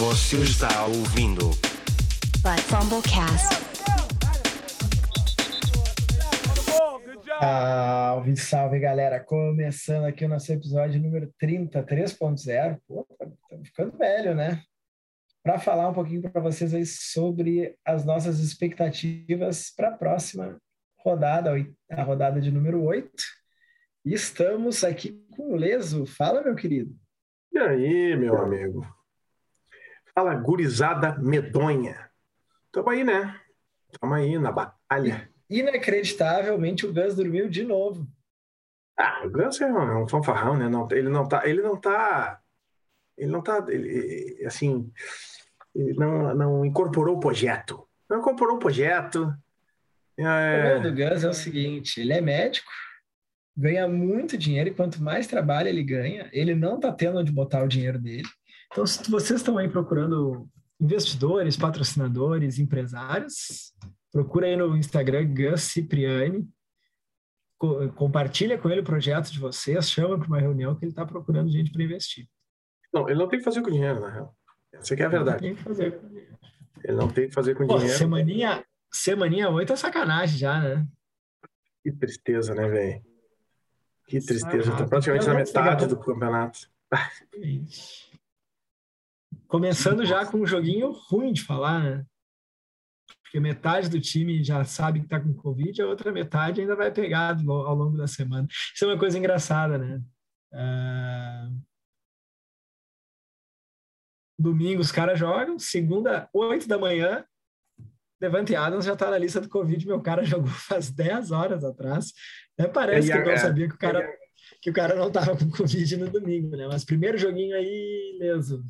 Você está ouvindo But Fumblecast. Salve, salve galera! Começando aqui o nosso episódio número 30, 3.0. Pô, estamos ficando velho, né? Para falar um pouquinho para vocês aí sobre as nossas expectativas para a próxima rodada, a rodada de número 8. E estamos aqui com o Leso. Fala, meu querido. E aí, meu amigo? Fala, gurizada medonha. Tamo aí, né? Tamo aí na batalha. Inacreditavelmente, o Gus dormiu de novo. Ah, o Gus é um, é um fanfarrão, né? Não, ele não tá... Ele não tá... Ele não tá... Ele, assim... Ele não, não incorporou o projeto. Não incorporou o projeto. É... O problema do Gus é o seguinte, ele é médico, ganha muito dinheiro e quanto mais trabalho ele ganha, ele não está tendo onde botar o dinheiro dele. Então, se vocês estão aí procurando investidores, patrocinadores, empresários, procura aí no Instagram Gus Cipriani, co compartilha com ele o projeto de vocês, chama para uma reunião que ele está procurando gente para investir. Não, ele não tem que fazer com dinheiro, na real. Essa aqui é a verdade. Ele não tem que fazer com dinheiro. Ele não tem que fazer com Pô, dinheiro. Semaninha, semaninha 8 é sacanagem já, né? Que tristeza, né, velho? Que tristeza. Ah, Tá praticamente na metade do campeonato. Começando já com um joguinho ruim de falar, né? Porque metade do time já sabe que tá com Covid, a outra metade ainda vai pegar ao longo da semana. Isso é uma coisa engraçada, né? Ah, Domingo os caras jogam, segunda, 8 da manhã, Levante Adams já tá na lista do Covid, meu cara jogou faz 10 horas atrás. Até parece É, que eu não é, sabia que o cara, é. que o cara não tava com Covid no domingo, né? Mas primeiro joguinho aí, leso.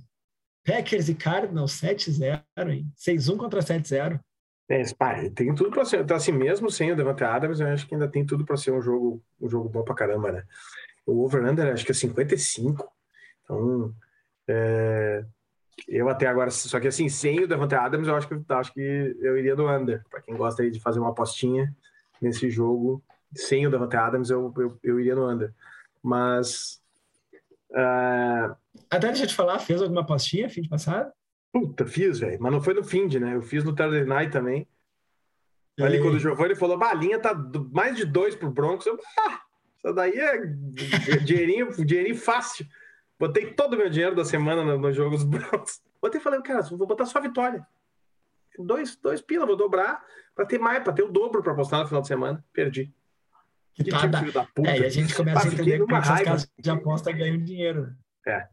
Packers e Cardinals 7-0, hein? 6-1 contra 7-0. É, tem tudo para ser. Então, assim, mesmo sem o Devante Adams, eu acho que ainda tem tudo para ser um jogo, um jogo bom pra caramba, né? O over-under acho que é 55. Então, é, eu até agora, só que assim, sem o Devante Adams, eu acho que, acho que eu iria do under. Para quem gosta aí de fazer uma apostinha nesse jogo, sem o Devante Adams, eu, eu, eu iria no under. Mas. Ah, Até deixa eu te falar, fez alguma apostinha fim de passado? Puta, fiz, velho. Mas não foi no fim de, né? Eu fiz no Thursday Night também. Ali E- quando o Giovanni falou, "Bah, a linha tá mais de dois pro Broncos. Eu, ah, isso daí é dinheirinho, dinheirinho fácil. Botei todo o meu dinheiro da semana no, no jogo dos Broncos. Botei e falei, cara, vou botar só a vitória. Dois, dois pila, vou dobrar pra ter mais, pra ter o dobro pra apostar no final de semana. Perdi. Que Que dá- filho da puta. É, e a gente começa Ah, a entender como é que essas raiva. casas de aposta ganham dinheiro. né?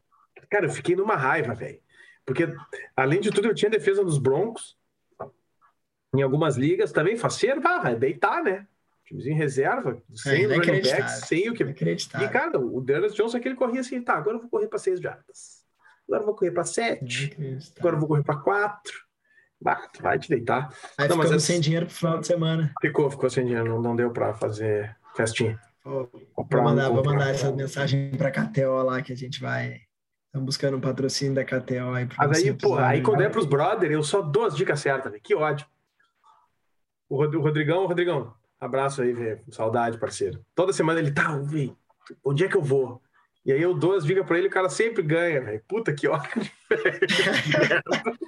Cara, eu fiquei numa raiva, velho. Porque, além de tudo, eu tinha defesa dos Broncos. Em algumas ligas também, faceiro, ah, deitar, né? Timezinho em reserva, sem o running back, sem o que. E, cara, o Daniel Johnson aquele corria assim, tá, agora eu vou correr para seis jardas. Agora eu vou correr para sete. Agora eu vou correr para quatro. Bah, tu vai te deitar. Aí Não, mas essa- sem dinheiro pro final de semana. Ficou, ficou sem dinheiro, não, não deu para fazer festinha. Vou mandar, vou comprar. mandar essa mensagem pra KTO lá que a gente vai. Estamos buscando um patrocínio da KTO aí. Mas aí, pô, aí quando é pros brother, eu só dou as dicas certas, velho. Que ódio. O Rod- o Rodrigão, o Rodrigão, abraço aí, velho. Saudade, parceiro. Toda semana ele tá, velho, onde é que eu vou? E aí eu dou as dicas pra ele, o cara sempre ganha, velho. Puta que ódio.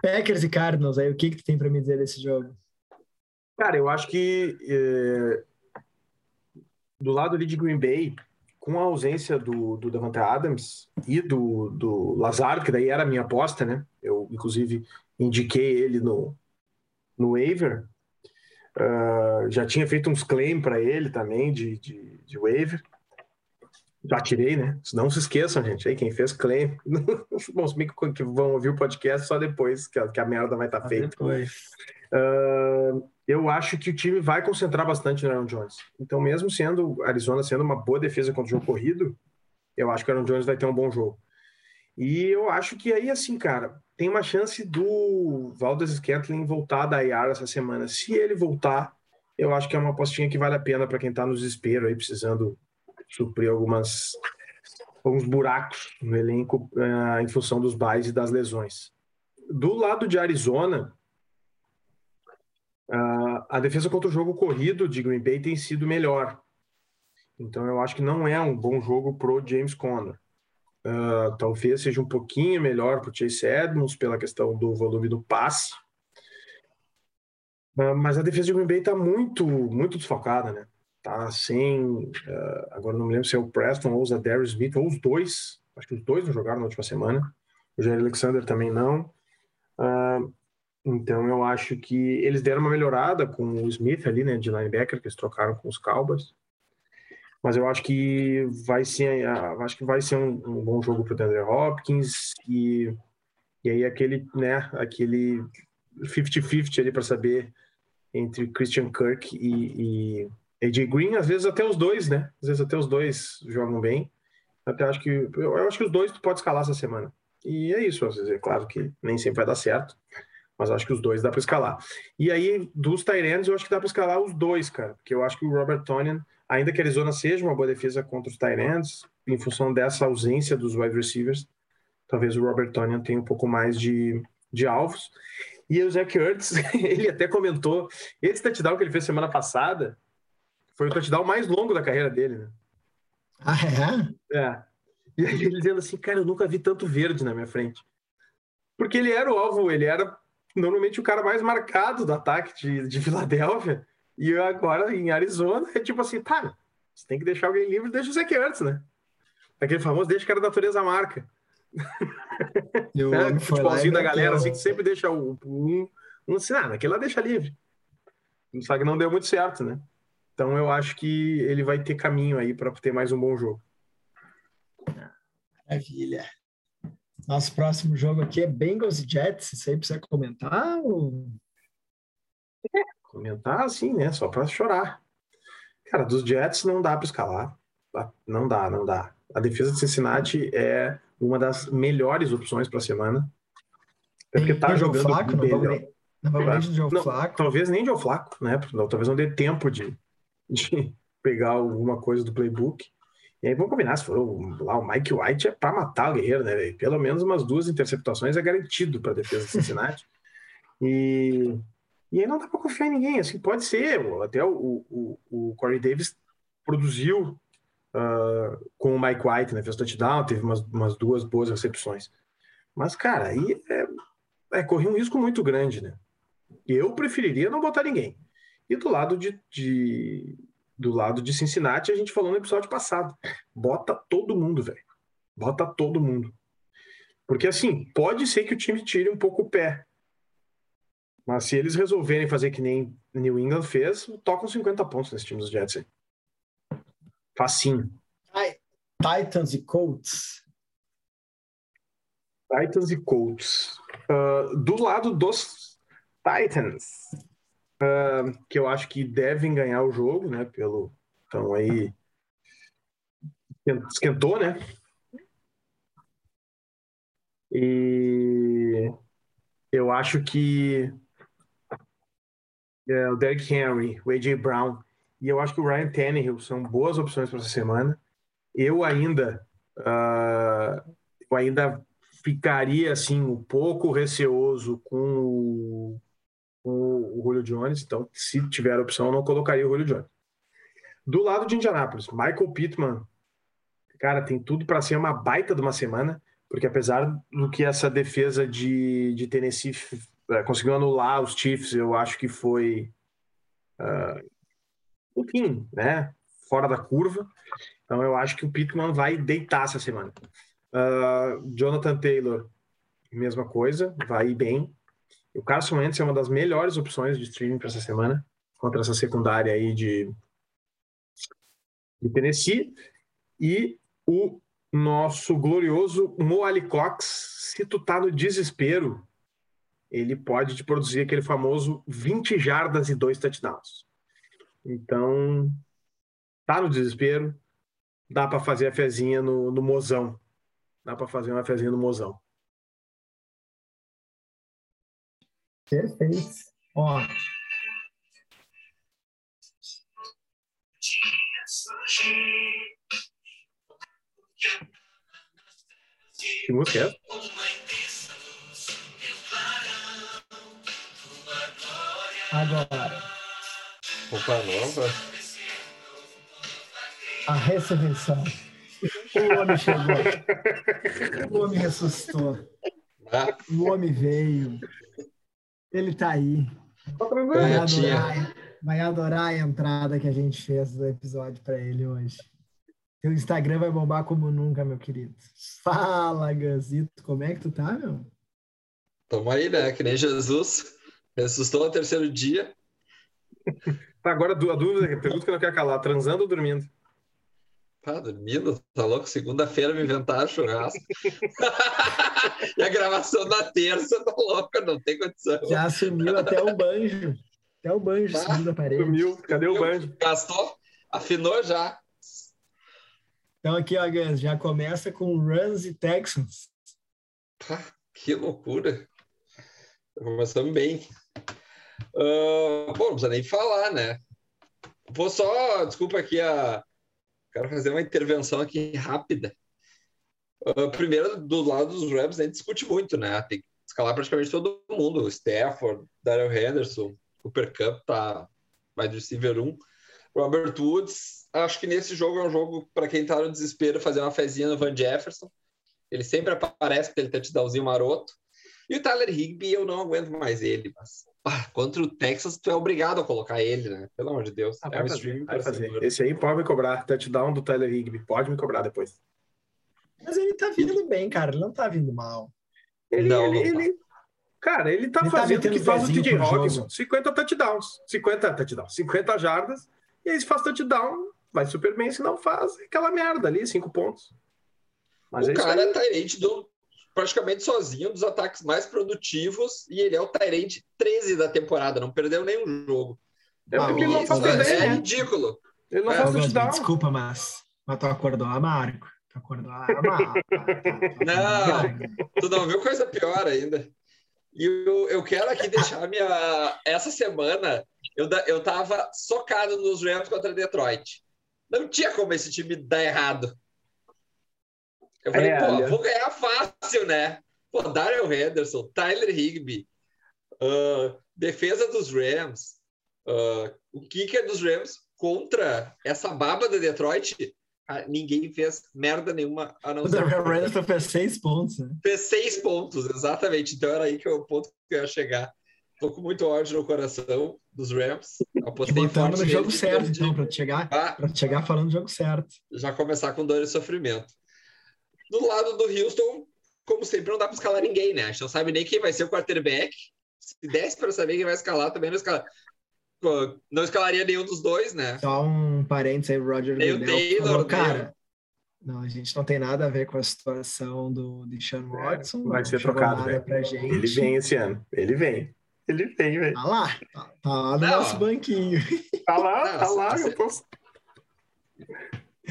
Packers e Cardinals, aí o que que tu tem pra me dizer desse jogo? Cara, eu acho que é, do lado ali de Green Bay, com a ausência do, do Davante Adams e do, do Lazaro, que daí era a minha aposta, né? Eu, inclusive, indiquei ele no, no waiver. Ah, já tinha feito uns claims para ele também de, de, de waiver. Já tirei, né? Não se esqueçam, gente. Aí quem fez claim. Bom, se bem que vão ouvir o podcast só depois que a, que a merda vai estar Tá feita. Depois. Ah, eu acho que o time vai concentrar bastante no Aaron Jones. Então, mesmo sendo Arizona sendo uma boa defesa contra o jogo corrido, eu acho que o Aaron Jones vai ter um bom jogo. E eu acho que aí, assim, cara, tem uma chance do Valdez Scantling voltar da IR essa semana. Se ele voltar, eu acho que é uma apostinha que vale a pena para quem está no desespero aí, precisando suprir algumas alguns buracos no elenco ah, em função dos buys e das lesões. Do lado de Arizona, ah, a defesa contra o jogo corrido de Green Bay tem sido melhor. Então eu acho que não é um bom jogo pro James Conner. Uh, talvez seja um pouquinho melhor para o Chase Edmonds pela questão do volume do passe. Uh, mas a defesa de Green Bay está muito, muito desfocada, né? Tá sem. Uh, agora não me lembro se é o Preston ou o Darius Smith, ou os dois. Acho que os dois não jogaram na última semana. O Jair Alexander também não. Então eu acho que eles deram uma melhorada com o Smith ali, né? De linebacker, que eles trocaram com os Cowboys mas eu acho que vai ser, acho que vai ser um, um bom jogo para o Hopkins e, e aí aquele, né, aquele 50-50 ali para saber entre Christian Kirk e, e AJ Green, às vezes até os dois, né? Às vezes até os dois jogam bem. Até acho que eu acho que os dois tu pode escalar essa semana. E é isso, às vezes é claro que nem sempre vai dar certo, mas acho que os dois dá para escalar. E aí dos Tyrants eu acho que dá para escalar os dois, cara, porque eu acho que o Robert Tonian ainda que a Arizona seja uma boa defesa contra os Tyrants, em função dessa ausência dos wide receivers, talvez o Robert Tonyan tenha um pouco mais de, de alvos. E o Zach Ertz, ele até comentou, esse touchdown que ele fez semana passada foi o touchdown mais longo da carreira dele, né? Ah, é? É. E aí ele dizendo assim, cara, eu nunca vi tanto verde na minha frente. Porque ele era o alvo, ele era normalmente o cara mais marcado do ataque de, de Filadélfia. E agora em Arizona é tipo assim, tá, você tem que deixar alguém livre, deixa o Zach Ertz, né? Aquele famoso deixa que a natureza marca. E o é, futebolzinho da galera, assim, que sempre deixa o, um, um assim, ah, aquele lá deixa livre. Só que não deu muito certo, né? Então eu acho que ele vai ter caminho aí para ter mais um bom jogo. Maravilha. Nosso próximo jogo aqui é Bengals e Jets. Isso aí precisa comentar? Ou... Comentar assim, né? Só para chorar. Cara, dos Jets não dá para escalar. Tá? Não dá, não dá. A defesa de Cincinnati é uma das melhores opções para a semana. É porque tá jogando Flaco, não, não, não, Flaco. Talvez nem de Flaco, né? Talvez não dê tempo de, de pegar alguma coisa do playbook. E aí vamos combinar, se for o, lá o Mike White é para matar o Guerreiro, né? Pelo menos umas duas interceptações é garantido para a defesa de Cincinnati. e e aí não dá para confiar em ninguém. Assim, pode ser, até o, o, o Corey Davis produziu uh, com o Mike White, né? Fez touchdown, teve umas, umas duas boas recepções. Mas, cara, aí é, é, corria um risco muito grande, né? Eu preferiria não botar ninguém. E do lado de, de, do lado de Cincinnati, a gente falou no episódio passado. Bota todo mundo, velho. Bota todo mundo. Porque assim, pode ser que o time tire um pouco o pé. Mas se eles resolverem fazer que nem New England fez, tocam 50 pontos nesse time dos Jets aí. Facinho. Titans e Colts. Titans e Colts. Uh, do lado dos Titans, uh, que eu acho que devem ganhar o jogo, né? Pelo. Então aí. Esquentou, né? E eu acho que é, o Derrick Henry, o AJ Brown e eu acho que o Ryan Tannehill são boas opções para essa semana. Eu ainda, uh, eu ainda ficaria assim um pouco receoso com o, com o Julio Jones. Então, se tiver opção, eu não colocaria o Julio Jones. Do lado de Indianápolis, Michael Pittman, cara, tem tudo para ser uma baita de uma semana, porque apesar do que essa defesa de, de Tennessee é, conseguiu anular os Chiefs, eu acho que foi uh, um pouquinho, né? Fora da curva. Então eu acho que o Pittman vai deitar essa semana. Uh, Jonathan Taylor, mesma coisa, vai bem. O Carson Wentz é uma das melhores opções de streaming para essa semana, contra essa secundária aí de, de Tennessee. E o nosso glorioso Mo Cox, se tu tá no desespero, ele pode te produzir aquele famoso 20 jardas e dois touchdowns. Então, tá no desespero, dá para fazer a fezinha no, no mozão. Dá para fazer uma fezinha no mozão. Perfeito. Ó. Que música é? Agora. Roupa nova? A ressurreição. O homem chegou. O homem ressuscitou. Ah, O homem veio. Ele tá aí. Tá Vai adorar, vai adorar a entrada que a gente fez do episódio para ele hoje. Teu Instagram vai bombar como nunca, meu querido. Fala, Gazito. Como é que tu tá, meu? tamo aí, né? Que nem Jesus. Ressuscitou no terceiro dia. Tá, agora a dúvida, a pergunta que eu não quero calar: transando ou dormindo? Tá dormindo, tá louco? Segunda-feira me inventaram churrasco. e a gravação na terça, tá louco, não tem condição. Já sumiu até o banjo. Até o banjo Ah, sumiu da parede. Sumiu, cadê o banjo? Gastou? Afinou já. Então aqui, ó, Gans, já começa com Runs e Texans. Pá, que loucura. Começamos bem. Ah, bom, não precisa nem falar, né? Vou só, desculpa aqui, a... quero fazer uma intervenção aqui rápida. Ah, primeiro, do lado dos Rams, a gente discute muito, né? Tem que escalar praticamente todo mundo. O Stafford, Daryl Henderson, Cooper Cup tá wide receiver 1. Robert Woods, acho que nesse jogo é um jogo para quem tá no desespero fazer uma fezinha no Van Jefferson. Ele sempre aparece com aquele touchdownzinho maroto. E o Tyler Higby, eu não aguento mais ele, mas contra o Texas, tu é obrigado a colocar ele, né? Pelo amor de Deus. Ah, é vai um fazer, vai fazer. Esse aí pode me cobrar. Touchdown do Tyler Higby. Pode me cobrar depois. Mas ele tá vindo bem, cara. Ele não tá vindo mal. Ele, Não, ele, não tá. ele- Cara, ele tá Ele tá fazendo o metendo que faz o TJ Hawkinson. jogo. 50 touchdowns. 50 touchdowns. 50 jardas. E aí se faz touchdown, vai super bem. Se não faz, é aquela merda ali, 5 pontos. Mas o é cara aí. é Tyrande do praticamente sozinho, dos ataques mais produtivos, e ele é o Tyrande 13 da temporada, não perdeu nenhum jogo. É porque ele não faz mas é, né? ridículo. Ele não É, faz touchdown. Desculpa, mas, mas tu acordou amargo. Tu acordou amargo. Não. Tu não viu coisa pior ainda. E eu, eu quero aqui deixar minha. Essa semana eu, da- eu tava socado nos Rams contra Detroit. Não tinha como esse time dar errado. Eu falei, É, pô, olha. vou ganhar fácil, né? Pô, Daryl Henderson, Tyler Higby, ah, defesa dos Rams, ah, o kicker dos Rams contra essa baba de Detroit. ah, ninguém fez merda nenhuma a não O ser Darrell Henderson fez seis pontos. Né? fez seis pontos, exatamente. Então era aí que é o ponto que eu ia chegar. Tô com muito ódio no coração dos Rams. Apostei Botamos forte no jogo certo, perdi. então, te chegar, Ah, pra te chegar falando do jogo certo. já começar com dor e sofrimento. Do lado do Houston, como sempre, não dá para escalar ninguém, né? A gente não sabe nem quem vai ser o quarterback. Se desse para saber quem vai escalar, também não escala... Pô, Não escalaria nenhum dos dois, né? Só um parênteses aí, Roger o Goodell Taylor, falou, cara, não, a gente não tem nada a ver com a situação do Deshaun Watson. vai ser trocado, velho. pra gente. Ele vem esse ano. Ele vem. Ele vem, velho. Tá lá, tá, tá lá no Não. nosso banquinho. Tá lá, Não, tá lá. você- Eu tô...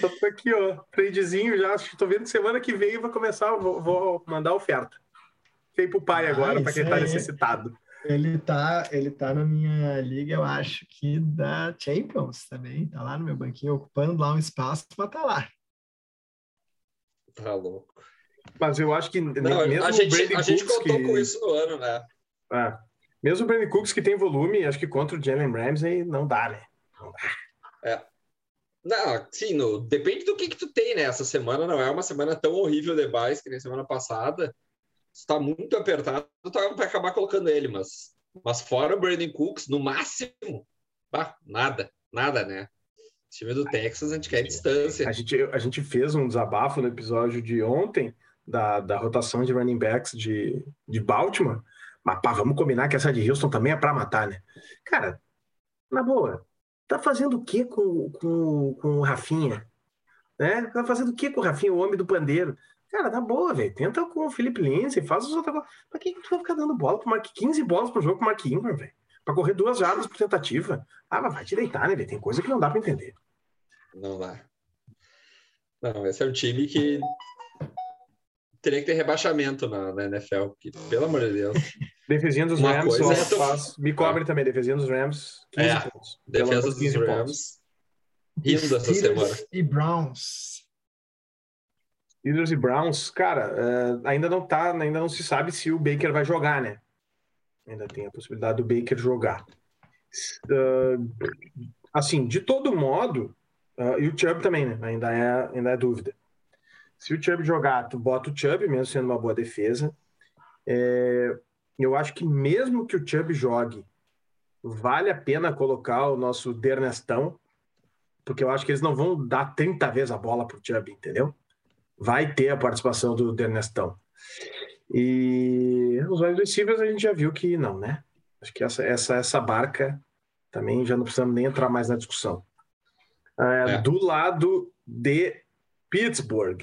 eu tô aqui, ó. Tradezinho já. Tô vendo que semana que vem vai começar. Vou, vou mandar oferta. Feio pro pai Ah, agora, pra isso quem tá aí. necessitado. Ele tá, ele tá na minha liga, eu acho que da Champions também. Tá lá no meu banquinho, ocupando lá um espaço, mas tá lá. Tá louco. Mas eu acho que Não, mesmo a o gente, Brandon a gente Cooks contou que... com isso no ano, né? É. Mesmo o Brandon Cooks que tem volume, acho que contra o Jalen Ramsey não dá, né? Não, sim, no, depende do que, que tu tem, né? Essa semana não é uma semana tão horrível de base que nem semana passada. Se tá muito apertado, tu vai acabar colocando ele, mas, mas fora o Brandon Cooks, no máximo, bah, nada, nada, né? O time do Texas, a gente quer distância. A gente, a gente fez um desabafo no episódio de ontem da, da rotação de running backs de, de Baltimore. Mas pá, vamos combinar que essa de Houston também é pra matar, né? Cara, na boa, tá fazendo o que com, com, com o Rafinha? Né? Tá fazendo o que com o Rafinha, o homem do pandeiro? Cara, na boa, velho. Tenta com o Felipe Lindsay, faz os outros. Pra que tu vai ficar dando bola pro Mark 15 bolas pro jogo com o Mark Ingram, velho? Pra correr duas jardas por tentativa? Ah, mas vai te deitar, né, velho? Tem coisa que não dá pra entender. Não dá. Não, esse é um time que teria que ter rebaixamento na, na NFL, que, pelo amor de Deus. Defesinha dos Uma Rams, coisa só é faz. Me cobre também, defesinha dos Rams, 15 É, pontos. Defesa dos 15 pontos. Rams. Rindo essa semana. E Browns. Steelers e Browns, cara, é, ainda não tá, ainda não se sabe se o Baker vai jogar, né? Ainda tem a possibilidade do Baker jogar. Ah, assim, de todo modo, ah, e o Chubb também, né? Ainda é, ainda é dúvida. Se o Chubb jogar, tu bota o Chubb, mesmo sendo uma boa defesa. É, eu acho que mesmo que o Chubb jogue, vale a pena colocar o nosso Dernestão, porque eu acho que eles não vão dar 30 vezes a bola pro Chubb, entendeu? Vai ter a participação do Dernestão. E os wide receivers a gente já viu que não, né? Acho que essa, essa, essa barca também já não precisamos nem entrar mais na discussão. É, é. Do lado de Pittsburgh,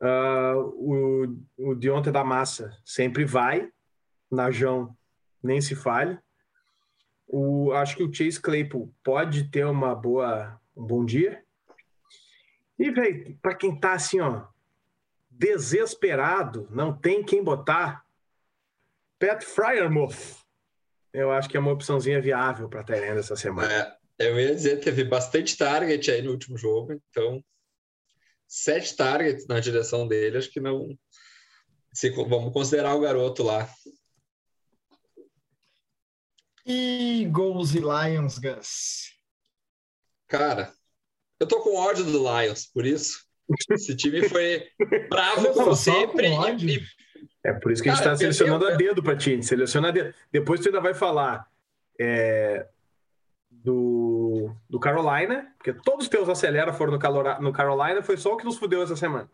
uh, o, o Deontay da Massa sempre vai, Najão nem se fale. O, acho que o Chase Claypool pode ter uma boa, um bom dia. E, velho, para quem tá assim, ó, desesperado, não tem quem botar, Pat Fryermuth. Eu acho que é uma opçãozinha viável para Tyrande essa semana. É, eu ia dizer, teve bastante target aí no último jogo, então sete targets na direção dele, acho que não. Se, vamos considerar o garoto lá. Eagles e Lions, Gus. Cara, eu tô com ódio do Lions, por isso. Esse time foi bravo como sempre. E, é por isso que a gente está selecionando eu, a dedo para ti. Seleciona a dedo. Depois tu ainda vai falar é, do, do Carolina, porque todos os teus acelera foram no, no Carolina, foi só o que nos fudeu essa semana.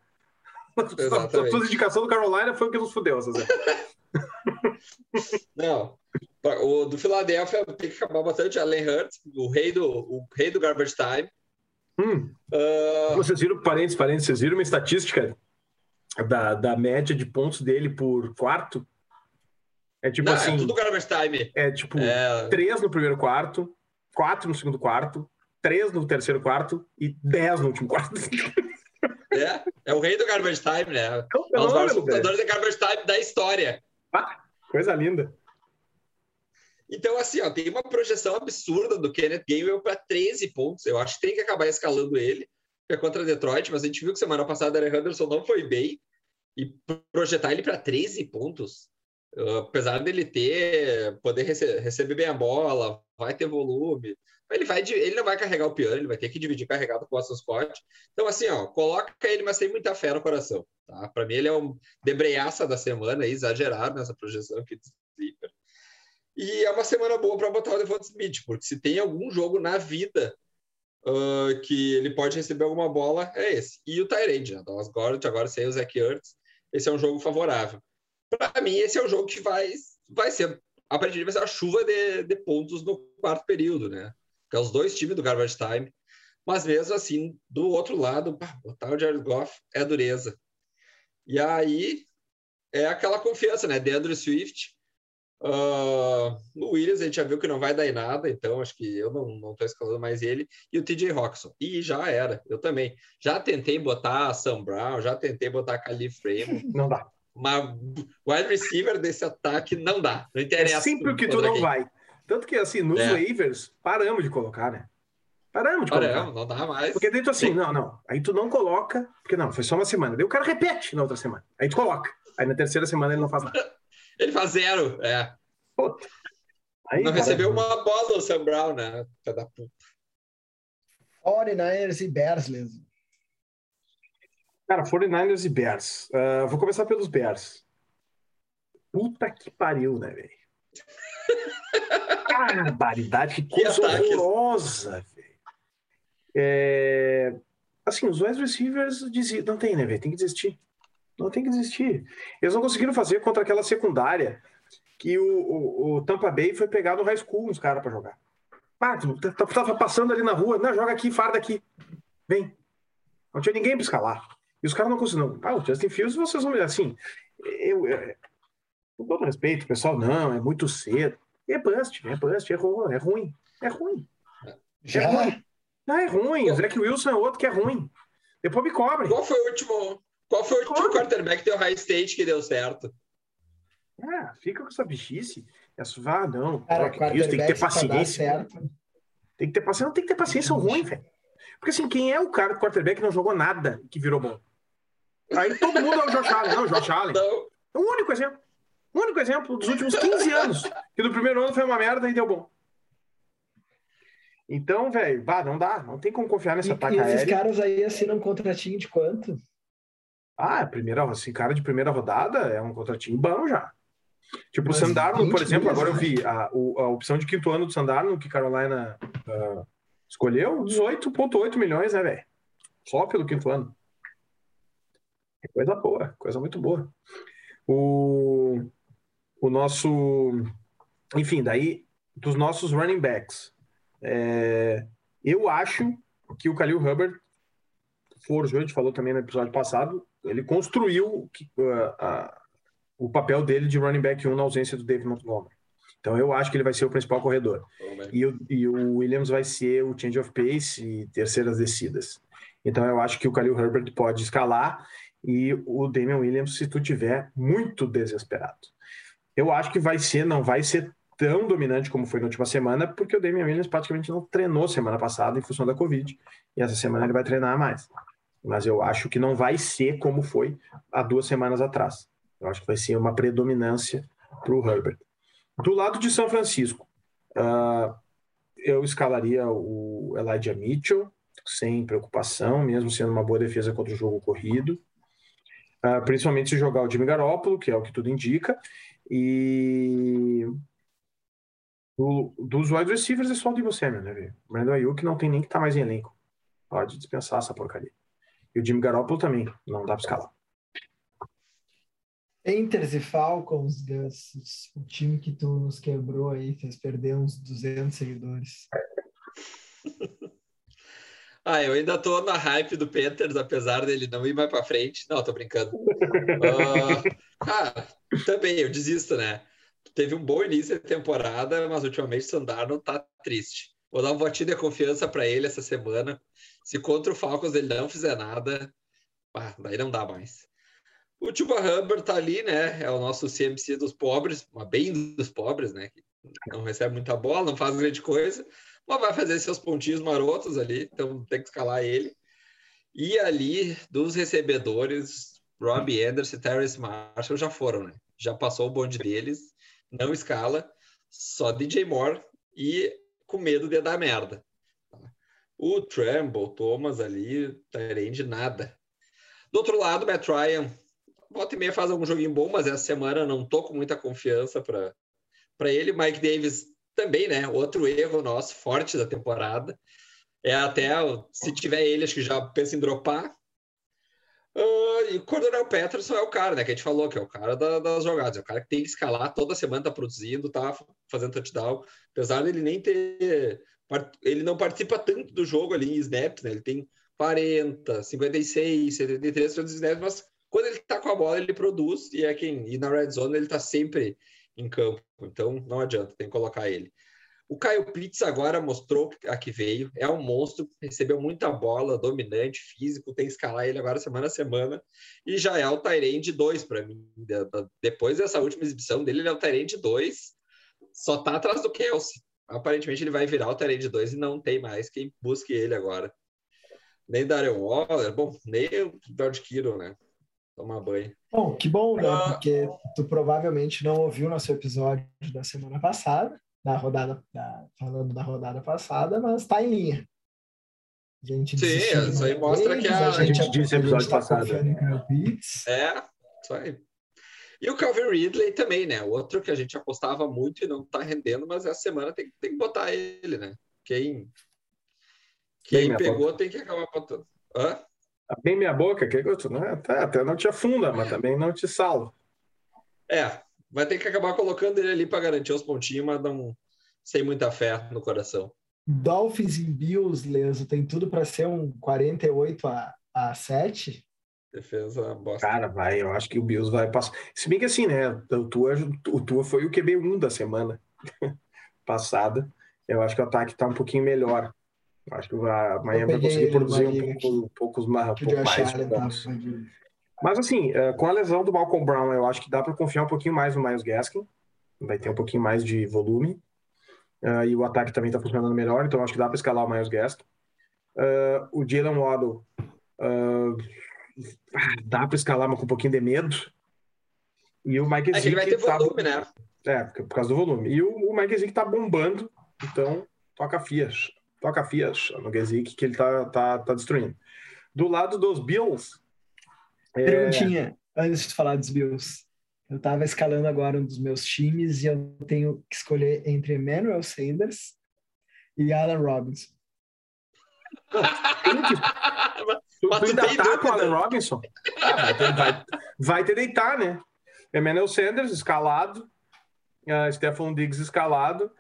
Exatamente. A tua indicação do Carolina foi o que nos fudeu essa semana. Não. O do Philadelphia tem que acabar bastante. Allen Hurts, o rei do, o rei do garbage time. Hum. Uh... Vocês viram, parênteses, parênteses, vocês viram uma estatística da, da média de pontos dele por quarto? É tipo Não, é assim. É tudo garbage time. É tipo é... três no primeiro quarto, quatro no segundo quarto, três no terceiro quarto e dez no último quarto. É, é o rei do garbage time, né? É, é um dos maiores computadores de garbage time da história. Ah, coisa linda. Então, assim, ó, tem uma projeção absurda do Kenneth Gainwell para 13 pontos. Eu acho que tem que acabar escalando ele, que é contra Detroit, mas a gente viu que semana passada o Henderson não foi bem. E projetar ele para 13 pontos, apesar dele ter, poder rece receber bem a bola, vai ter volume, ele, vai, ele não vai carregar o piano, ele vai ter que dividir carregado com o Boston Scott. Então, assim, ó, coloca ele, mas tem muita fé no coração. Tá? Para mim, ele é um debreaça da semana, exagerado nessa projeção Sleeper. E é uma semana boa para botar o Devonta Smith, porque se tem algum jogo na vida uh, que ele pode receber alguma bola, é esse. E o Tyrande, né? Dallas Gordon, agora sem o Zach Ertz, esse é um jogo favorável. Para mim, esse é o jogo que vai, vai ser, a partir vai ser a chuva de, de pontos no quarto período, né? Que é os dois times do garbage time. Mas mesmo assim, do outro lado, pá, botar o Jared Goff é dureza. E aí é aquela confiança, né? Deandre Swift Uh, no Williams a gente já viu que não vai dar em nada, então acho que eu não estou escalando mais ele. E o TJ Roxon. E já era, eu também. Já tentei botar Sam Brown, já tentei botar Khalif Frame. Não dá. Mas wide receiver desse ataque não dá. Não interessa. É sempre o que tu não aqui. vai. Tanto que assim, nos é. waivers, paramos de colocar, né? Paramos de colocar. Paramos, não dá mais. Porque dentro assim, Sim. não, não. Aí tu não coloca, porque não, foi só uma semana. Daí o cara repete na outra semana. Aí tu coloca. Aí na terceira semana ele não faz nada. Ele faz zero, é. Puta. Aí, não cara, recebeu uma bola o Sam Brown, né? Filha da puta. 49ers e Bears, mesmo. Cara, 49ers e Bears. Uh, vou começar pelos Bears. Puta que pariu, né, velho? Barbaridade, que coisa que horrorosa, velho. É... Assim, os wide receivers dizem, não tem, né, velho? Tem que desistir. Não tem que desistir. Eles não conseguiram fazer contra aquela secundária que o, o, o Tampa Bay foi pegar no high school uns caras para jogar. Ah, tu tava passando ali na rua, não, joga aqui, farda aqui. Vem. Não tinha ninguém para escalar. E os caras não conseguiram. Ah, o Justin Fields, vocês vão assim. Eu, eu, com todo respeito, o pessoal, não, é muito cedo. É bust, é bust, é ruim, é ruim. É ruim. Já? É ruim. Não, é ruim. O Zach Wilson é outro que é ruim. Depois me cobre. Qual foi o último, qual foi o último quarterback que deu high stage que deu certo? Ah, fica com essa bichice. Essa, ah, não. Cara, isso, tem que ter paciência. Tem que ter paciência. Não tem que ter paciência ruim, velho. Porque assim, quem é o cara do quarterback que não jogou nada que virou bom? Aí todo mundo é o Josh Allen. Não, o Josh Allen. Não. É o único exemplo. O único exemplo dos últimos 15 anos. Que no primeiro ano foi uma merda e deu bom. Então, velho, não dá. Não tem como confiar nesse e, ataque e esses caras aí assinam um contratinho de quanto? Ah, primeira, assim, cara de primeira rodada é um contratinho bom já. Tipo, o Mas Sandarno, 20 por exemplo, agora eu né? vi a, o- a opção de quinto ano do Sandarno que Carolina ah, escolheu, 18,8 milhões, né, velho? Só pelo quinto ano. É coisa boa, coisa muito boa. O, o nosso. Enfim, daí, dos nossos running backs. é, eu acho que o Khalil Hubbard forjou, a gente falou também no episódio passado, ele construiu o papel dele de running back 1 na ausência do David Montgomery. Então eu acho que ele vai ser o principal corredor. E o, e o Williams vai ser o change of pace e terceiras descidas. Então eu acho que o Khalil Herbert pode escalar e o Damian Williams se tu tiver muito desesperado. Eu acho que vai ser, não vai ser tão dominante como foi na última semana, porque o Damian Williams praticamente não treinou semana passada em função da Covid, e essa semana ele vai treinar mais. Mas eu acho que não vai ser como foi há duas semanas atrás. Eu acho que vai ser uma predominância para o Herbert. Do lado de São Francisco, ah, eu escalaria o Elijah Mitchell, sem preocupação, mesmo sendo uma boa defesa contra o jogo corrido. Ah, principalmente se jogar o Jimmy Garoppolo, que é o que tudo indica. E do- dos wide receivers é só o Divo Samuel, né, velho? O Brandon Ayuk não tem nem que estar mais em elenco. Pode dispensar essa porcaria. E o Jimmy Garoppolo também, não dá para escalar. Panthers e Falcons, Gus, o time que tu nos quebrou aí, fez perder uns 200 seguidores. Ah, eu ainda tô na hype do Panthers, apesar dele não ir mais pra frente. Não, tô brincando. Ah, cara, também, eu desisto, né? Teve um bom início de temporada, mas ultimamente o Sandarno tá triste. Vou dar um votinho de confiança pra ele essa semana. Se contra o Falcons ele não fizer nada, ah, daí não dá mais. O Chuba Hubbard tá ali, né? É o nosso CMC dos pobres, mas bem dos pobres, né? Não recebe muita bola, não faz grande coisa, mas vai fazer seus pontinhos marotos ali, então tem que escalar ele. E ali, dos recebedores, Robbie Anderson e Terrence Marshall já foram, né? Já passou o bonde deles, não escala, só DJ Moore e com medo de dar merda. O Tremble, Thomas ali, Tyrande, nada. Do outro lado, Matt Ryan, volta e meia faz algum joguinho bom, mas essa semana não tô com muita confiança para ele. Mike Davis também, né? Outro erro nosso, forte da temporada. É até, se tiver ele, acho que já pensa em dropar. Ah, e o Cordonel Peterson é o cara, né? Que a gente falou, que é o cara da- das jogadas. É o cara que tem que escalar, toda semana tá produzindo, tá fazendo touchdown. Apesar dele nem ter... Ele não participa tanto do jogo ali em snaps, né? Ele tem 40, 56, 73 tantos snaps, mas quando ele tá com a bola, ele produz e é quem... E na red zone ele tá sempre em campo. Então, não adianta, tem que colocar ele. O Caio Pitts agora mostrou a que veio, é um monstro, recebeu muita bola, dominante, físico, tem que escalar ele agora semana a semana, e já é o Tyrande 2 para mim. Depois dessa última exibição dele, ele é o Tyrande 2, só tá atrás do Kelsey. Aparentemente ele vai virar o Tyrande 2 e não tem mais quem busque ele agora. Nem Darren Waller, bom, nem o George Kittle, né? Tomar banho. Bom, que bom, né? Ah. Porque tu provavelmente não ouviu nosso episódio da semana passada, da rodada, da- falando da rodada passada, mas tá em linha. A gente Sim, desistiu isso aí mostra que a- a gente disse a episódio gente tá passado. confiando em Kyle Pitts. É, isso aí. E o Calvin Ridley também, né? Outro que a gente apostava muito e não tá rendendo, mas essa semana tem, tem que botar ele, né? Quem, quem pegou tem que acabar botando. Hã? Bem minha boca, que gosto, né? Até, até não te afunda, mas também não te salva. É, vai ter que acabar colocando ele ali para garantir os pontinhos, mas não sem muita fé no coração. Dolphins e Bills, Leso, tem tudo para ser um 48 a, a 7. Defesa bosta. Cara, vai, eu acho que o Bills vai passar. Se bem que assim, né? O Tua, o Tua foi o QB1 da semana passada. Eu acho que o ataque tá um pouquinho melhor. Acho que a Miami vai conseguir produzir um pouco, um poucos mais, um Que pouco mais. De- Mas assim, eh, com a lesão do Malcolm Brown, eu acho que dá para confiar um pouquinho mais no Miles Gaskin. Vai ter um pouquinho mais de volume. Ah, e o ataque também está funcionando melhor, então acho que dá para escalar o Miles Gaskin. Ah, o Jalen Waddle ah, dá para escalar, mas com um pouquinho de medo. E o Mike É que ele vai ter Zeke tá- volume, né? É, por por causa do volume. E o, o Mike Zeke tá bombando, então toca fias. Toca fias no Gesick que ele tá, tá, tá destruindo. Do lado dos Bills, É, Perguntinha, antes de falar dos Bills. Eu tava escalando agora um dos meus times e eu tenho que escolher entre Emmanuel Sanders e Alan Robinson. tu, Mas tu tu ainda tem tá com o? Allen Robinson? Ah, vai, ter, vai, vai ter deitar, né? Emmanuel Sanders escalado, uh, Stephon Diggs escalado.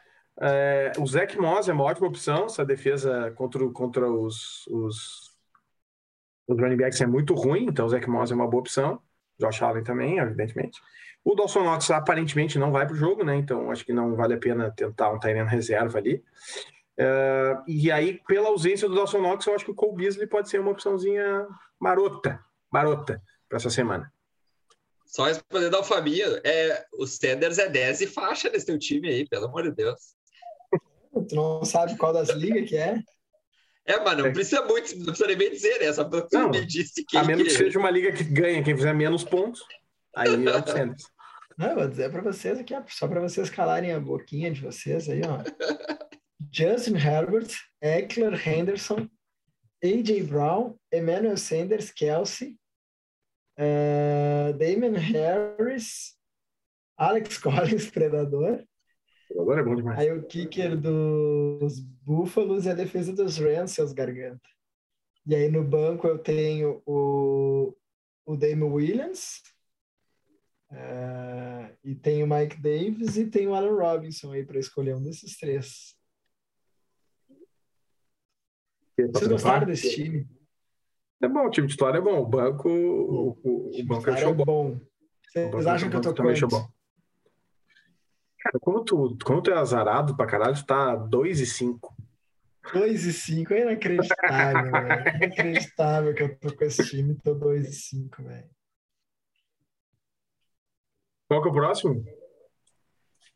É, o Zach Moss é uma ótima opção. Essa defesa contra, contra os, os, os running backs é muito ruim, então o Zach Moss é uma boa opção. Josh Allen também, evidentemente. O Dawson Knox aparentemente não vai para o jogo, né? Então acho que não vale a pena tentar um Tyrant reserva ali. É, e aí, pela ausência do Dawson Knox, eu acho que o Cole Beasley pode ser uma opçãozinha marota, marota para essa semana. Só respondendo ao Fabinho, é, o Sanders é 10 e faixa nesse teu time aí, pelo amor de Deus. Tu não sabe qual das ligas que é? É, mas não É. precisa muito, não precisa nem bem dizer, né? Só pra tu Não, me disse quem A menos que que- seja uma liga que ganha, quem fizer menos pontos, aí é o Sanders. Não, eu vou dizer para vocês aqui, só para vocês calarem a boquinha de vocês aí, ó. Justin Herbert, Eckler Henderson, A.J. Brown, Emmanuel Sanders, Kelsey, eh, Damon Harris, Alex Collins, Predador. Agora é bom demais. Aí o kicker dos Búfalos e a defesa dos Rams, seus garganta. E aí no banco eu tenho o, o Damon Williams, eh, e tenho o Mike Davis e tenho o Alan Robinson aí para escolher um desses três. Vocês gostaram desse time? É bom, o time titular é bom. O banco, o, o, o banco é show é bom. bom. Vocês acham que eu tô é quanto? bom. Cara, como tu, como tu é azarado pra caralho, tu tá 2 e 5. 2 e 5 é inacreditável, velho. Inacreditável que eu tô com esse time, tô 2 e 5, velho. Qual que é o próximo?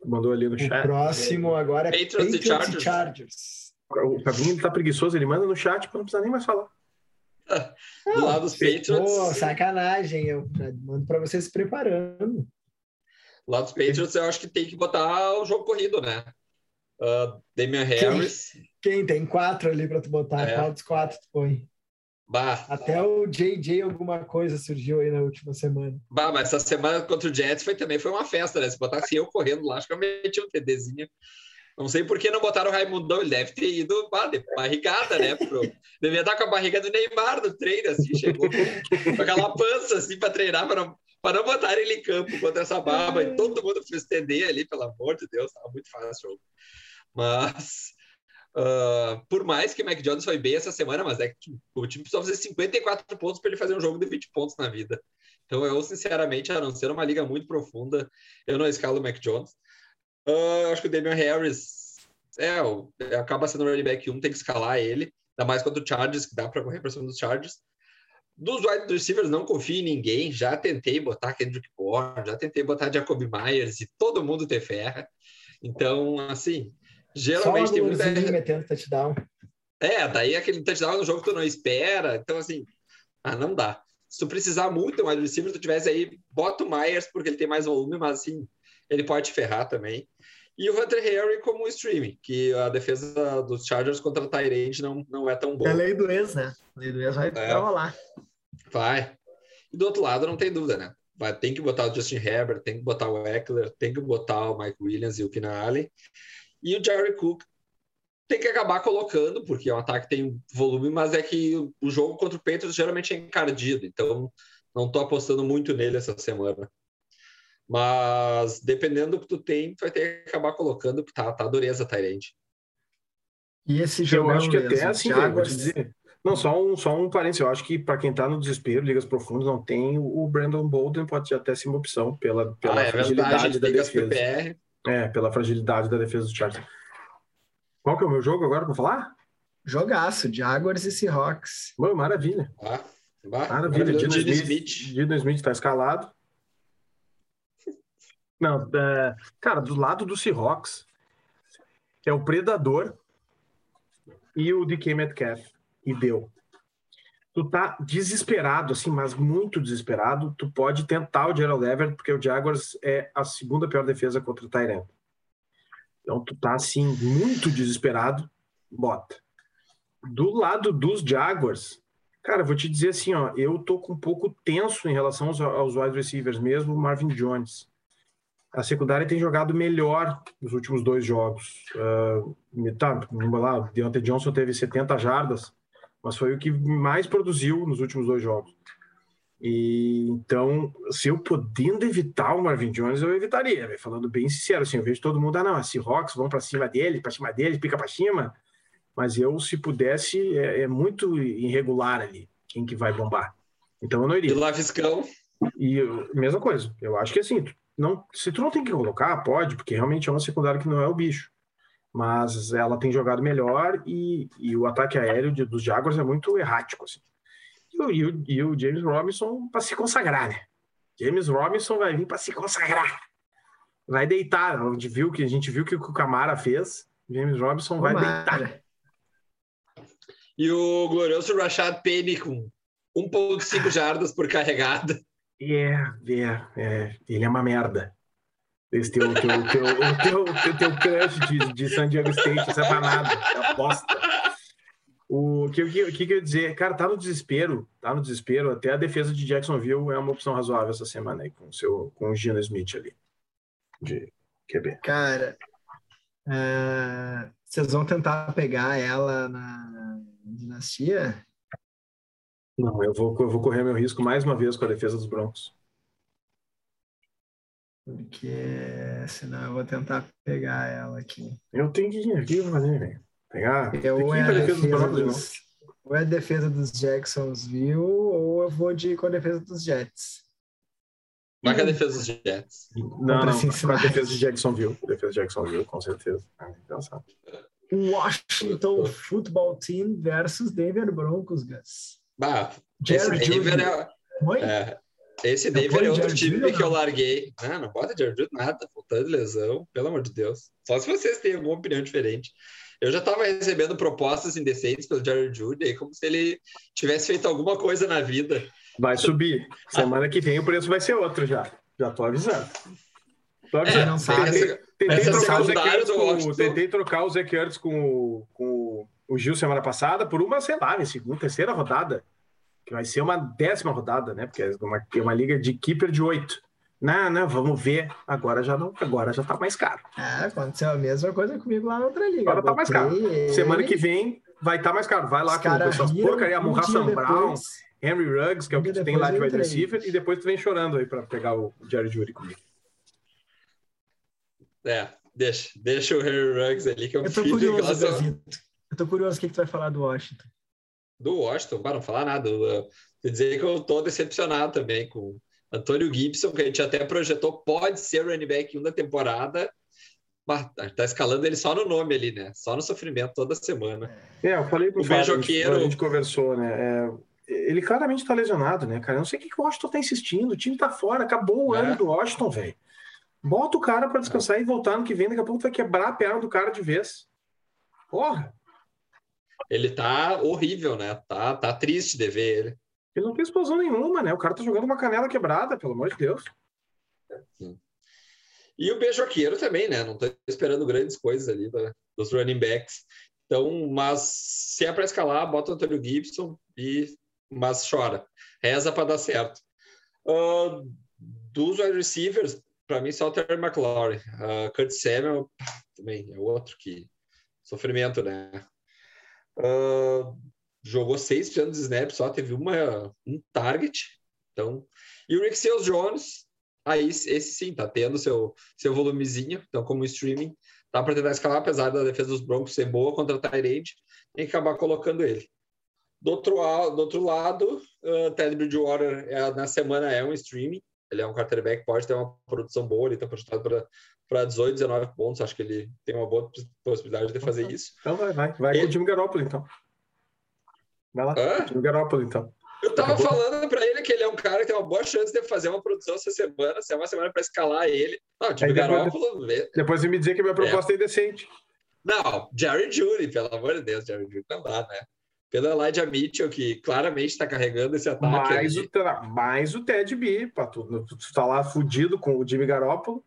Mandou ali no O chat. próximo agora é Patriots e Patriots, e Chargers. Chargers. O Fabinho tá preguiçoso, ele manda no chat pra não precisar nem mais falar. Do lado dos Pô, Patriots, sacanagem, eu mando pra vocês se preparando. Lado dos Patriots, eu acho que tem que botar o jogo corrido, né? Uh, Damian Harris, Quem tem quatro ali pra tu botar? É. Qual dos quatro tu põe? bah, Até o JJ alguma coisa surgiu aí na última semana. bah, mas essa semana contra o Jets foi, também foi uma festa, né? Se botasse eu correndo lá, acho que eu meti um TDzinho. Não sei por que não botaram o Raimundão, ele deve ter ido bah, de barrigada, né? Pro... Devia estar com a barriga do Neymar no treino, assim, chegou com, com aquela pança, assim, para treinar, para não, não botar ele em campo contra essa barba. E todo mundo fez TD ali, pelo amor de Deus, tava muito fácil o jogo. Mas, ah, por mais que o Mac Jones foi bem essa semana, mas é que tipo, o time precisou fazer 54 pontos para ele fazer um jogo de 20 pontos na vida. Então, eu, sinceramente, a não ser uma liga muito profunda, eu não escalo o Mac Jones. Ah, acho que o Damian Harris é, acaba sendo o running back 1, tem que escalar ele, ainda mais contra o Chargers, que dá para correr para cima dos Chargers. Dos wide receivers, não confio em ninguém. Já tentei botar Kendrick Bourne, já tentei botar Jacoby Myers e todo mundo te ferra. Então, assim, geralmente Só tem muita. Metendo touchdown. É, daí aquele touchdown no jogo que tu não espera. Então, assim, ah, não dá. Se tu precisar muito de um wide receiver, tu tivesse aí, bota o Myers, porque ele tem mais volume, mas assim, ele pode ferrar também. E o Hunter Harry como streaming, que a defesa dos Chargers contra o Tyrande não, não é tão boa. É lei do ex, né? Lei do ex vai É. rolar. Vai. E do outro lado, não tem dúvida, né? Vai, tem que botar o Justin Herbert, tem que botar o Eckler, tem que botar o Mike Williams e o Keenan Allen. E o Jerry Cook tem que acabar colocando, porque o ataque tem volume, mas é que o jogo contra o Patriots geralmente é encardido, então não tô apostando muito nele essa semana. Mas dependendo do que tu tem, tu vai ter que acabar colocando, porque tá, tá dureza, Tyrande. E esse Eu jogo acho que até assim, velho, vou te Jaguars, dizer. Não, só um, só um parênteses. Eu acho que para quem tá no desespero, ligas profundas, não tem o Brandon Bolden, pode até ser uma opção pela, pela Ah, é fragilidade verdade, da defesa. PPR. É, pela fragilidade da defesa do Chargers. Qual que é o meu jogo agora para falar? jogaço, Jaguars e Seahawks. Mano, maravilha. Ah, bah, Maravilha. Dino Dino Smith, Dino Smith tá escalado. Não, cara, do lado do Seahawks é o Predador e o DK Metcalf. E deu. Tu tá desesperado, assim, mas muito desesperado. Tu pode tentar o Gerald Everett, porque o Jaguars é a segunda pior defesa contra o Tyrant. Então tu tá, assim, muito desesperado. Bota. Do lado dos Jaguars, Cara, vou te dizer assim, ó, eu tô com um pouco tenso em relação aos, aos wide receivers mesmo, Marvin Jones. A secundária tem jogado melhor nos últimos dois jogos. Uh, tá, vamos lá, Deontay Johnson teve 70 jardas, mas foi o que mais produziu nos últimos dois jogos. E então, se eu podendo evitar o Marvin Jones, eu evitaria, véio, falando bem sincero. Assim, eu vejo todo mundo, ah, não, a Seahawks vão para cima dele, para cima dele, pica para cima. Mas eu, se pudesse, é, é, muito irregular ali quem que vai bombar. Então eu não iria. E lá, Fiscão? E mesma coisa. Eu acho que assim, não, se tu não tem que colocar, pode, porque realmente é uma secundária que não é o bicho. Mas ela tem jogado melhor e, e o ataque aéreo de, dos Jaguars é muito errático. Assim. E o, e o James Robinson para se consagrar, né? James Robinson vai vir para se consagrar. Vai deitar. Onde viu que a gente viu que o Camara fez, James Robinson vai deitar. E o glorioso Rashad Penny com 1,5 jardas por carregada. É, é, é, ele é uma merda. Esse teu, teu, teu, teu, teu, teu crush de, de San Diego State, isso é pra nada, é aposta. O que, que, que, eu ia dizer? Cara, tá no desespero, tá no desespero. Até a defesa de Jacksonville é uma opção razoável essa semana aí, com, seu, com o Gino Smith ali, de QB. Cara, é, vocês vão tentar pegar ela na dinastia? Não, eu vou, eu vou correr meu risco mais uma vez com a defesa dos Broncos. Porque senão eu vou tentar pegar ela aqui. Eu tenho que ir aqui fazer, velho. Pegar. Eu é a defesa, defesa dos Broncos, ou é a defesa dos Jacksonville, ou eu vou de, com a defesa dos Jets. Vai com a defesa dos Jets. Não, não, com a defesa de Jacksonville. Defesa de Jacksonville, com certeza. Washington Football Team versus Denver Broncos, Gus. Bah, esse Denver é, é, esse Denver é outro time que eu larguei. Não, não bota Jared nada, voltando de lesão, pelo amor de Deus. Só se vocês têm alguma opinião diferente. Eu já estava recebendo propostas indecentes pelo Jared Judy, como se ele tivesse feito alguma coisa na vida. Vai subir. Semana que vem o preço vai ser outro já. Já tô avisando. Tô avisando. É, não sabe. Tentei, tentei, trocar o Zé com, tentei trocar o Zé Kurtz com, com o Gil semana passada por uma, sei lá, segunda, terceira rodada. Que vai ser uma décima rodada, né? Porque é uma, é uma liga de keeper de oito. Não, não, vamos ver. Agora já não, agora já tá mais caro. É, aconteceu a mesma coisa comigo lá na outra liga. Agora tá mais caro. Ele... Semana que vem vai estar tá mais caro. Vai lá Os com essas porcaria, um Hassan Brown, Henry Ruggs, que é o que tu tem lá de wide receiver, e depois tu vem chorando aí para pegar o Jerry Judy comigo. É, deixa, deixa o Henry Ruggs ali que eu, eu tô curioso, Eu tô curioso o que, que tu vai falar do Washington. Do Washington? Para não falar nada. Quer dizer que eu tô decepcionado também com Antônio Gibson, que a gente até projetou, pode ser o running back 1 da temporada. Tá escalando ele só no nome ali, né? Só no sofrimento toda semana. É, eu falei pro o Fábio, a gente conversou, né? É, ele claramente tá lesionado, né, cara? Eu não sei o que, que o Washington tá insistindo. O time tá fora, acabou o é. ano do Washington, velho. Bota o cara para descansar é. e voltar no que vem, daqui a pouco tu vai quebrar a perna do cara de vez. Porra! Ele tá horrível, né? Tá, tá triste de ver ele. Ele não tem explosão nenhuma, né? O cara tá jogando uma canela quebrada, pelo amor de Deus. Sim. E o Beijoqueiro também, né? Não tô esperando grandes coisas ali da, dos running backs. Então, mas se é para escalar, bota o Antônio Gibson e mas chora. Reza para dar certo. Uh, dos wide receivers, para mim só o Terry McLaurin. Uh, Kurt Samuel também é outro que sofrimento, né? Uh, jogou 6% de snaps, só teve uma, um target. Então, e o Rick Seals Jones, aí esse sim, tá tendo seu, seu volumezinho, então como streaming, dá para tentar escalar, apesar da defesa dos Broncos ser boa contra o Tyrande, tem que acabar colocando ele. Do outro, do outro lado, uh, Ted Bridgewater é, na semana é um streaming, ele é um quarterback, pode ter uma produção boa, ele está projetado para 18, 19 pontos, acho que ele tem uma boa possibilidade de fazer isso. Então vai, vai, vai ele... com o Jimmy Garoppolo, então. Vai lá, Hã? no Garópolo, então. Eu tava Acabou. falando para ele que ele é um cara que tem uma boa chance de fazer uma produção essa semana, se é uma semana para escalar ele. Não, tipo, Garópolo. Depois, depois me dizer que minha proposta é, é indecente. Não, Jerry Judy, pelo amor de Deus, Jerry Judy não dá, né? Pelo Elijah Mitchell, que claramente está carregando esse ataque. Mais, o, mais o Ted B, pra tu, tu tá lá fudido com o Jimmy Garoppolo.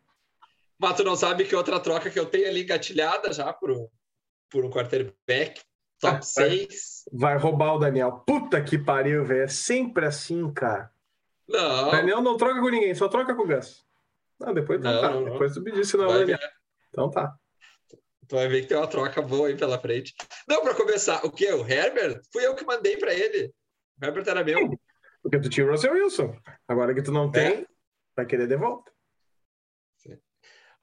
Mas tu não sabe que outra troca que eu tenho ali engatilhada já por um, por um quarterback top 6. Vai roubar o Daniel. Puta que pariu, velho. É sempre assim, cara. Não. Daniel não troca com ninguém, só troca com o Gus. Não, depois Não, tá. não, não. Depois tu me disse não, Daniel. ver. Então tá. Tu vai ver que tem uma troca boa aí pela frente. Não, pra começar, o que? O Herbert? Fui eu que mandei pra ele. O Herbert era meu. Porque tu tinha o Russell Wilson. Agora que tu não tem, vai querer de volta.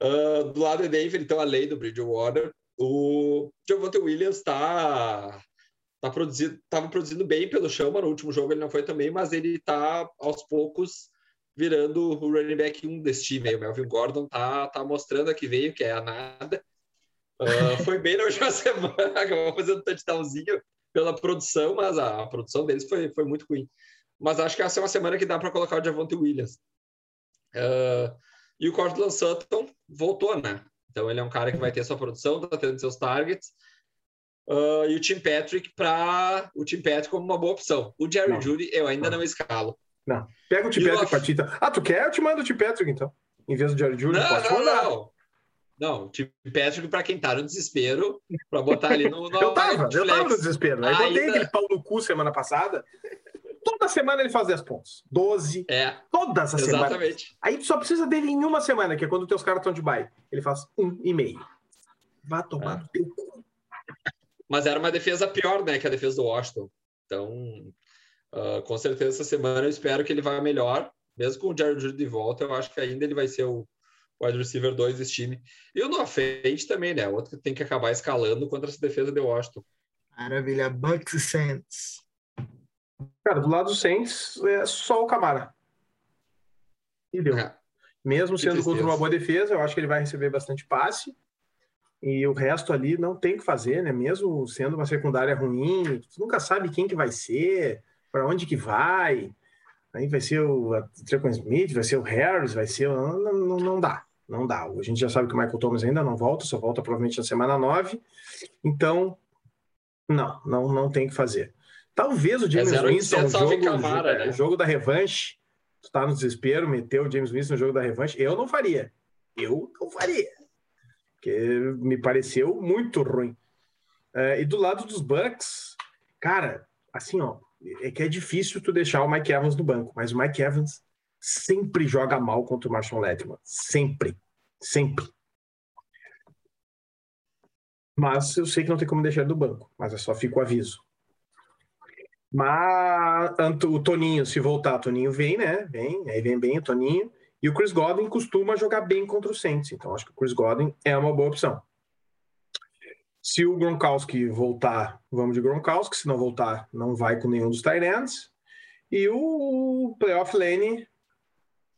Ah, do lado de Denver, então, além do Bridgewater, o Javonte Williams tá, tá produzindo, tava produzindo bem pelo chão, mas no último jogo ele não foi também, mas ele tá aos poucos virando o running back 1 desse time. O Melvin Gordon tá, tá mostrando a que veio, que é a nada. Ah, foi bem na última semana, acabou fazendo um touchdownzinho pela produção, mas a, a produção deles foi, foi muito ruim. Mas acho que essa é uma semana que dá para colocar o Javonte Williams. Ah, e o Cortland Sutton voltou, né? Então ele é um cara que vai ter sua produção, tá tendo seus targets. Ah, e o Tim Patrick para o Tim Patrick como uma boa opção. O Jerry Não. Judy eu ainda Não. não escalo. Não. Pega o T. E Patrick off- pra ti. então. Ah, tu quer? Eu te mando o T. Patrick, então. Em vez do Jerry Judy, Não, pode não, mandar. não. Não, o Tim Patrick para quem tá no desespero, para botar ali no, no Eu tava, eu tava no desespero. Aí botei Ainda- aquele pau no cu semana passada. Toda semana ele faz 10 pontos. 12. É, Todas as semanas. exatamente. Aí tu só precisa dele em uma semana, que é quando teus caras estão de bye. Ele faz um e meio. Vá tomar É. no teu cu. Mas era uma defesa pior, né, que a defesa do Washington. Então, ah, com certeza essa semana eu espero que ele vá melhor. Mesmo com o Jared Judy de volta, eu acho que ainda ele vai ser o wide receiver 2 desse time. E o Noah Fent também, né? Outro que tem que acabar escalando contra essa defesa de Washington. Maravilha. Bucks e Saints. Cara, do lado do Saints, é só o Camara. E deu. É. Mesmo sendo contra uma boa defesa, eu acho que ele vai receber bastante passe. E o resto ali não tem o que fazer, né? Mesmo sendo uma secundária ruim, tu nunca sabe quem que vai ser, para onde que vai. Aí vai ser o Trequan Smith, vai ser o Harris, vai ser. o- Não, não, não dá. Não dá. A gente já sabe que o Michael Thomas ainda não volta, só volta provavelmente na semana 9. Então, não, não, não tem o que fazer. Talvez o James 0,800 Winston, o jogo, Camara, é, né? jogo da revanche, tu tá no desespero, meteu o James Winston no jogo da revanche, eu não faria. Eu não faria. Porque me pareceu muito ruim. É, e do lado dos Bucks, cara, assim, ó, é que é difícil tu deixar o Mike Evans no banco, mas o Mike Evans sempre joga mal contra o Marshall Letterman. Sempre. Sempre. Mas eu sei que não tem como deixar ele do banco, mas é só fica o aviso. Mas o Toninho, se voltar, o Toninho vem, né? Vem, aí vem bem o Toninho. E o Chris Godwin costuma jogar bem contra o Saints, então acho que o Chris Godwin é uma boa opção. Se o Gronkowski voltar, vamos de Gronkowski. Se não voltar, não vai com nenhum dos Tyrants. E o Playoff Lane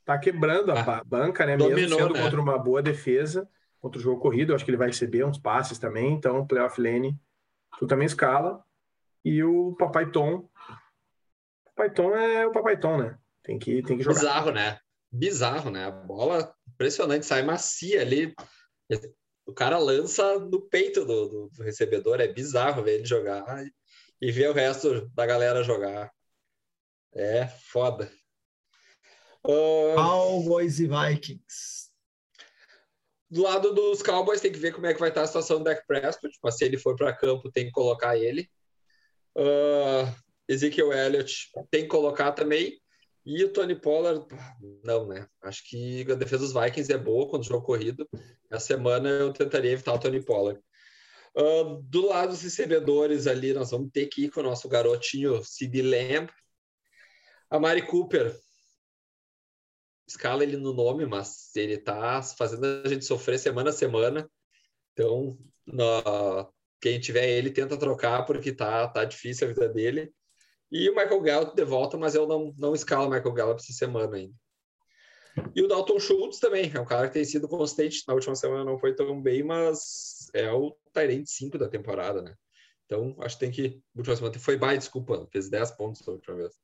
tá quebrando a Ah, ba- banca, né? Mesmo dominou, sendo né? contra uma boa defesa, contra o jogo corrido. Acho que ele vai receber uns passes também. Então, o Playoff Lane, tu também escala. E o Papai Tom. Papai Tom é o Papai Tom, né? Tem que, tem que jogar. Bizarro, né? Bizarro, né? A bola impressionante, sai macia ali. O cara lança no peito do, do- do recebedor. É bizarro ver ele jogar e- e ver o resto da galera jogar. É foda. Ah, Cowboys e Vikings. do lado dos Cowboys, tem que ver como é que vai estar a situação do Dak Prescott. Mas se ele for para campo, tem que colocar ele. Ah, Ezekiel Elliott tem que colocar também. E o Tony Pollard, não, né? Acho que a defesa dos Vikings é boa quando o jogo corrido. Essa semana eu tentaria evitar o Tony Pollard. Ah, do lado dos recebedores ali, nós vamos ter que ir com o nosso garotinho Sid Lamb. A Mari Cooper, escala ele no nome, mas ele tá fazendo a gente sofrer semana a semana. Então, na- quem tiver ele, tenta trocar, porque tá, tá difícil a vida dele. E o Michael Gallup de volta, mas eu não, não escalo o Michael Gallup essa semana ainda. E o Dalton Schultz também, é um cara que tem sido consistente. Na última semana não foi tão bem, mas é o Tyrant 5 da temporada, né? Então, acho que tem que. Última semana foi bye, desculpa, fez 10 pontos da última vez.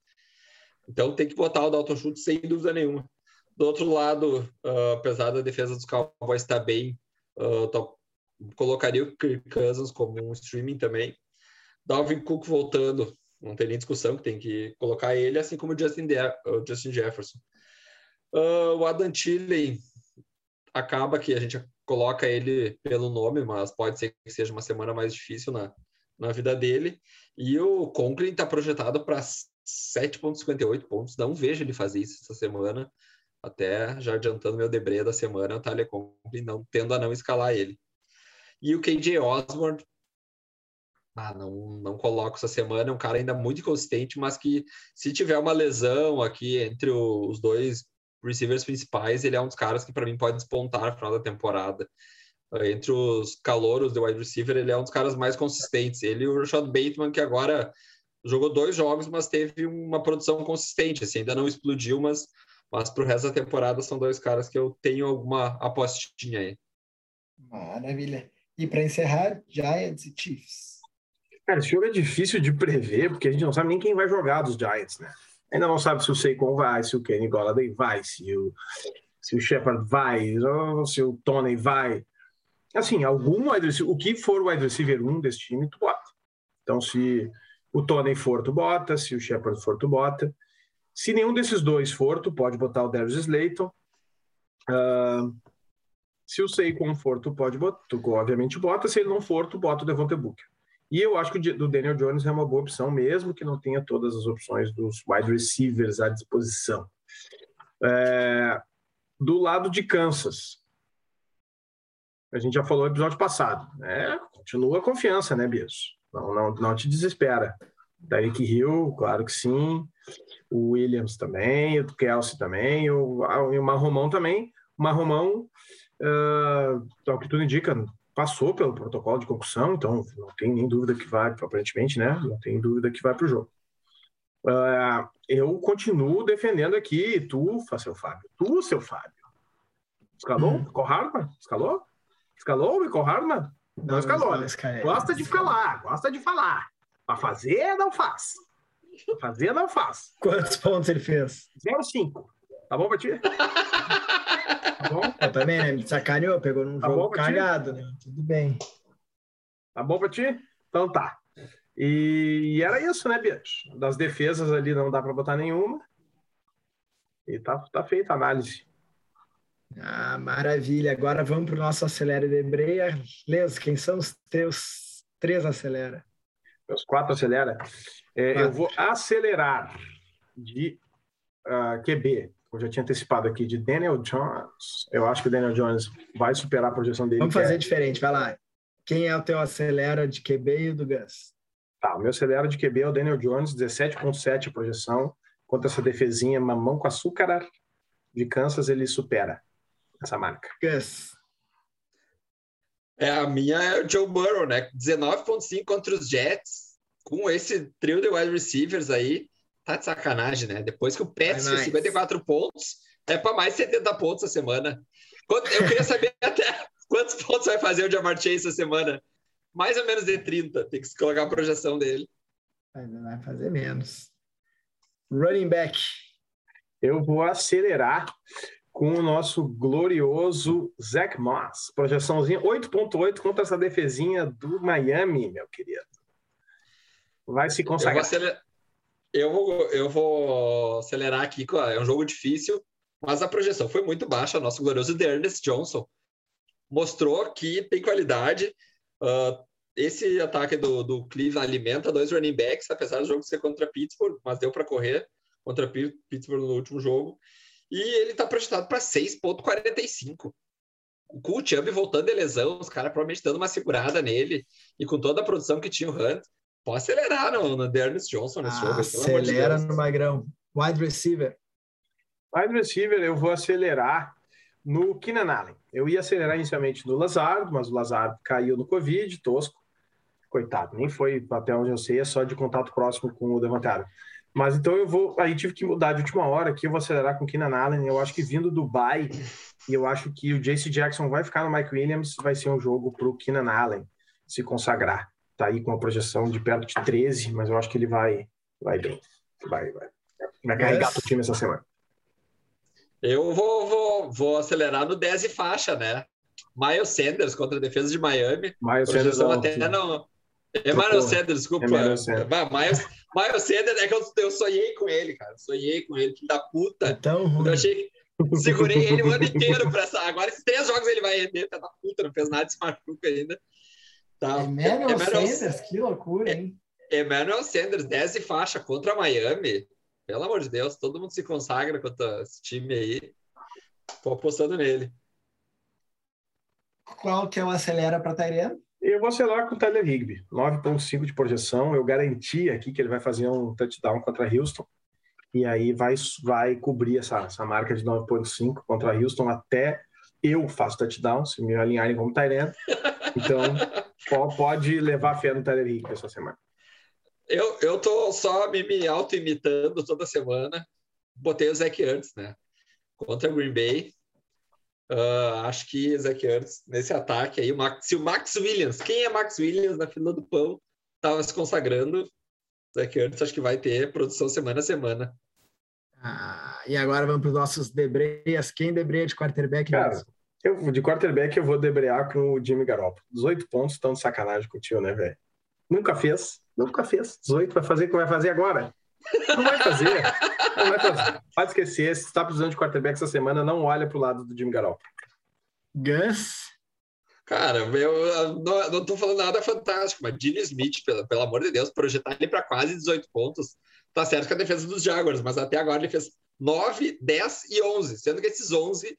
Então, tem que botar o Dalton Schultz sem dúvida nenhuma. Do outro lado, ah, apesar da defesa dos Cowboys estar bem, ah, tô- colocaria o Kirk Cousins como um streaming também. Dalvin Cook voltando, não tem nem discussão que tem que colocar ele, assim como o Justin, De o Justin Jefferson. Ah, o Adam Thielen acaba que a gente coloca ele pelo nome, mas pode ser que seja uma semana mais difícil na, na vida dele. E o Conklin está projetado para 7,58 pontos. Não vejo ele fazer isso essa semana. Até já adiantando meu debré da semana, o Tyler Conklin não, tendo a não escalar ele. E o KJ Osborne, ah, não, não coloco essa semana, é um cara ainda muito inconsistente, mas que se tiver uma lesão aqui entre os dois receivers principais, ele é um dos caras que para mim pode despontar no final da temporada. Entre os calouros do wide receiver, ele é um dos caras mais consistentes. Ele e o Rashad Bateman, que agora jogou dois jogos, mas teve uma produção consistente. Assim, ainda não explodiu, mas, mas para o resto da temporada são dois caras que eu tenho alguma apostinha aí. Maravilha. E para encerrar, Giants e Chiefs. Cara, esse jogo é difícil de prever, porque a gente não sabe nem quem vai jogar dos Giants, né? Ainda não sabe se o Saquon vai, se o Kenny Golladay vai, se o, se o Shepard vai, se o Tony vai. Assim, algum wide receiver, o que for o wide receiver 1 desse time, tu bota. Então, se o Tony for, tu bota, se o Shepard for, tu bota. Se nenhum desses dois for, tu pode botar o Darius Slayton. Uh, se o Saquon for, tu pode botar, tu obviamente bota. Se ele não for, tu bota o Devontae Booker. E eu acho que o do Daniel Jones é uma boa opção, mesmo que não tenha todas as opções dos wide receivers à disposição. É, do lado de Kansas, a gente já falou no episódio passado, né? Continua a confiança, né, Bias? Não, não, não te desespera. Derek Hill, claro que sim. O Williams também, o Kelsey também, o, o Marromão também. O Marromão, uh, ao que tudo indica, passou pelo protocolo de concussão, então não tem nem dúvida que vai, aparentemente, né? Não tem dúvida que vai para o jogo. Uh, eu continuo defendendo aqui, tu, seu Fábio, tu, seu Fábio. Escalou? Hum. Hardman? Escalou? Escalou, Ficou Hardman? Não, não escalou, né? Gosta de falar, gosta de falar. Para fazer, não faz. Pra fazer, não faz. Quantos pontos ele fez? 0,5. Tá bom pra ti? Tá bom? Eu também, né? Me sacaneou, pegou num tá jogo cagado, né? Tudo bem. Tá bom pra ti? Então tá. E, e era isso, né, Bias? Das defesas ali não dá pra botar nenhuma. E tá, tá feita a análise. Ah, maravilha. Agora vamos para o nosso Acelera de Breia. Les, quem são os teus três Acelera? Meus quatro Acelera? É. Eu vou acelerar de uh, ah, QB eu já tinha antecipado aqui, de Daniel Jones. Eu acho que o Daniel Jones vai superar a projeção dele. Vamos fazer é... diferente, vai lá. Quem é o teu acelera de QB e o do Gus? Tá, o meu acelera de QB é o Daniel Jones, 17.7 a projeção. Contra essa defesinha mamão com açúcar de Kansas, ele supera essa marca. Gus. É, a minha é o Joe Burrow, né? 19.5 contra os Jets. Com esse trio de wide receivers aí, Tá de sacanagem, né? Depois que o Pets tinha 54 pontos, é para mais 70 pontos essa semana. Eu queria saber até quantos pontos vai fazer o Jamar Chase essa semana. Mais ou menos de 30. Tem que colocar a projeção dele. Vai fazer menos. Running back. Eu vou acelerar com o nosso glorioso Zach Moss. Projeçãozinha 8.8 contra essa defesinha do Miami, meu querido. Vai se consagrar. Eu vou, acelerar, eu vou, eu vou acelerar aqui. É um jogo difícil, mas a projeção foi muito baixa. Nosso glorioso Ernest Johnson mostrou que tem qualidade. Uh, esse ataque do, do Cleveland alimenta dois running backs, apesar do jogo ser contra Pittsburgh, mas deu para correr contra Pittsburgh no último jogo. E ele está projetado para 6,45. Com o Chubb voltando de lesão, os caras provavelmente dando uma segurada nele, e com toda a produção que tinha o Hunt, Pode acelerar no, no Ernest Johnson nesse ah, jogo. Acelera de no Magrão. Wide receiver. Wide receiver, eu vou acelerar no Keenan Allen. Eu ia acelerar inicialmente no Lazard, mas o Lazard caiu no Covid, tosco. Coitado, nem foi, até onde eu sei, é só de contato próximo com o Devantado. Mas então eu vou. Aí tive que mudar de última hora aqui, eu vou acelerar com o Keenan Allen. Eu acho que vindo do Dubai, e eu acho que o JC Jackson vai ficar no Mike Williams, vai ser um jogo para o Keenan Allen se consagrar tá aí com uma projeção de perto de 13, mas eu acho que ele vai, vai bem. Vai, vai. Vai carregar yes. o time essa semana. Eu vou, vou, vou acelerar no 10 e faixa, né? Miles Sanders contra a defesa de Miami. Miles Sanders não, até não. É Miles Sanders, desculpa. É Miles, Miles, Miles Sanders é que eu, eu sonhei com ele, cara. Sonhei com ele, que da puta. Então, ruim. Eu achei que segurei ele o ano inteiro pra essa. Agora, esses três jogos ele vai render, tá da puta, não fez nada de machuca ainda. Tá. Emmanuel Emmanuel- Sanders, que loucura, hein? Emmanuel Sanders, 10 e faixa contra Miami. Pelo amor de Deus, todo mundo se consagra contra esse time aí. Tô apostando nele. Qual que é o acelera para Tyrene? Eu vou acelerar com o Tyler Higby. 9.5 de projeção. Eu garanti aqui que ele vai fazer um touchdown contra Houston. E aí vai, vai cobrir essa, essa marca de 9.5 contra Houston até eu faço touchdown, se me alinharem como Tyrene. Então, pode levar fé no Tyler essa semana. Eu, eu tô só me, me auto-imitando toda semana. Botei o Zach Ertz, né? Contra Green Bay. Ah, acho que Zach Ertz, nesse ataque aí, o Max- se o Max Williams, quem é Max Williams na fila do pão, tava se consagrando, Zach Ertz acho que vai ter produção semana a semana. Ah, e agora vamos para os nossos debreias. Quem debreia de quarterback? Cara, mesmo? Eu, de quarterback, eu vou debrear com o Jimmy Garoppolo. 18 pontos, tão de sacanagem contigo, né, velho? Nunca fez, nunca fez. 18 vai fazer o que vai fazer agora? Não vai fazer. Não vai fazer. Pode esquecer, se está precisando de quarterback essa semana, não olha pro lado do Jimmy Garoppolo. Gus. Cara, eu não, não tô falando nada fantástico, mas Dino Smith, pelo, pelo amor de Deus, projetar ele para quase 18 pontos. Tá certo que a defesa dos Jaguars, mas até agora ele fez 9, 10 e 11, sendo que esses 11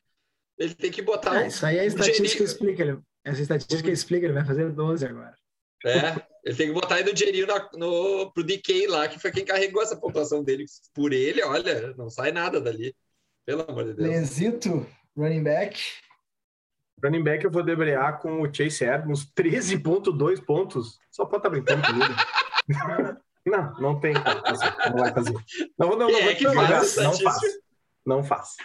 ele tem que botar. Ah, isso aí é a um estatística dinheirinho. explica. Ele, essa estatística explica, ele vai fazer 12 agora. É, ele tem que botar aí do dinheirinho na, no, pro DK lá, que foi quem carregou essa pontuação dele. Por ele, olha, não sai nada dali. Pelo amor de Deus. Lezito, running back. Running back, eu vou debrear com o Chase Edmonds, 13,2 pontos. Só pode estar brincando comigo. Não, não tem. Não vai fazer. Não, não, não, é que não, não, essa não faz. Não faz.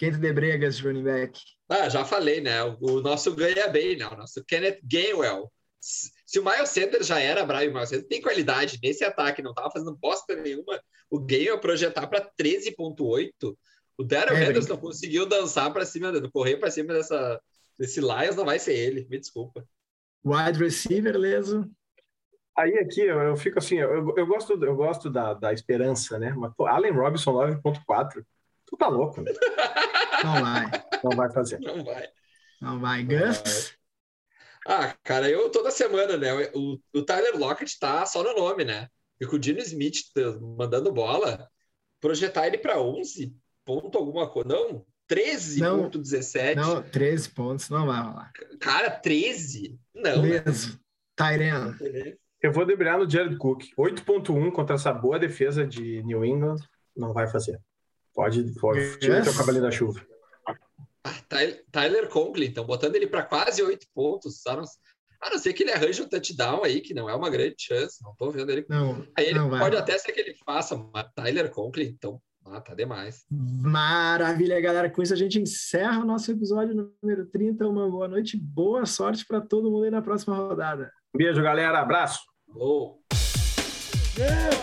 Gus, de running back? Ah, já falei, né? O, o nosso ganha bem, né? O nosso Kenneth Gainwell. Se, se o Miles Sanders já era bravo, o Miles Sanders tem qualidade nesse ataque, não tava fazendo bosta nenhuma. O Gainwell projetar para 13,8. O Darrell É, Henderson conseguiu dançar para cima, correr para cima dessa, desse Lions, não vai ser ele, me desculpa. Wide receiver, Leso. Aí aqui eu, eu fico assim, eu, eu gosto, eu gosto da, da esperança, né? Mas, pô, Allen Robinson 9.4. Tu tá louco, né? Não vai. Não vai fazer. Não vai. Não vai. Gus. Ah, cara, eu toda semana, né? O, o Tyler Lockett tá só no nome, né? E com o Dino Smith tá mandando bola, projetar ele para 11 ponto alguma coisa. Não, 13,17. Não, 13 pontos, não vai rolar. Cara, 13? Não, né? Leso. Tyrene. Eu vou debrear no Jared Cook. 8.1 contra essa boa defesa de New England. Não vai fazer. Pode, pode Yes. tirar teu cavalinho da chuva. Ty- Tyler Conklin, então botando ele para quase 8 pontos. A não, a não ser que ele arranje um touchdown aí, que não é uma grande chance. Não tô vendo ele. Não, Aí ele não vai. pode até ser que ele faça, mas Tyler Conklin, então, ah, tá demais. Maravilha, galera. Com isso a gente encerra o nosso episódio número 30. Uma boa noite, boa sorte para todo mundo aí na próxima rodada. Beijo, galera. Abraço. Alô. Yeah.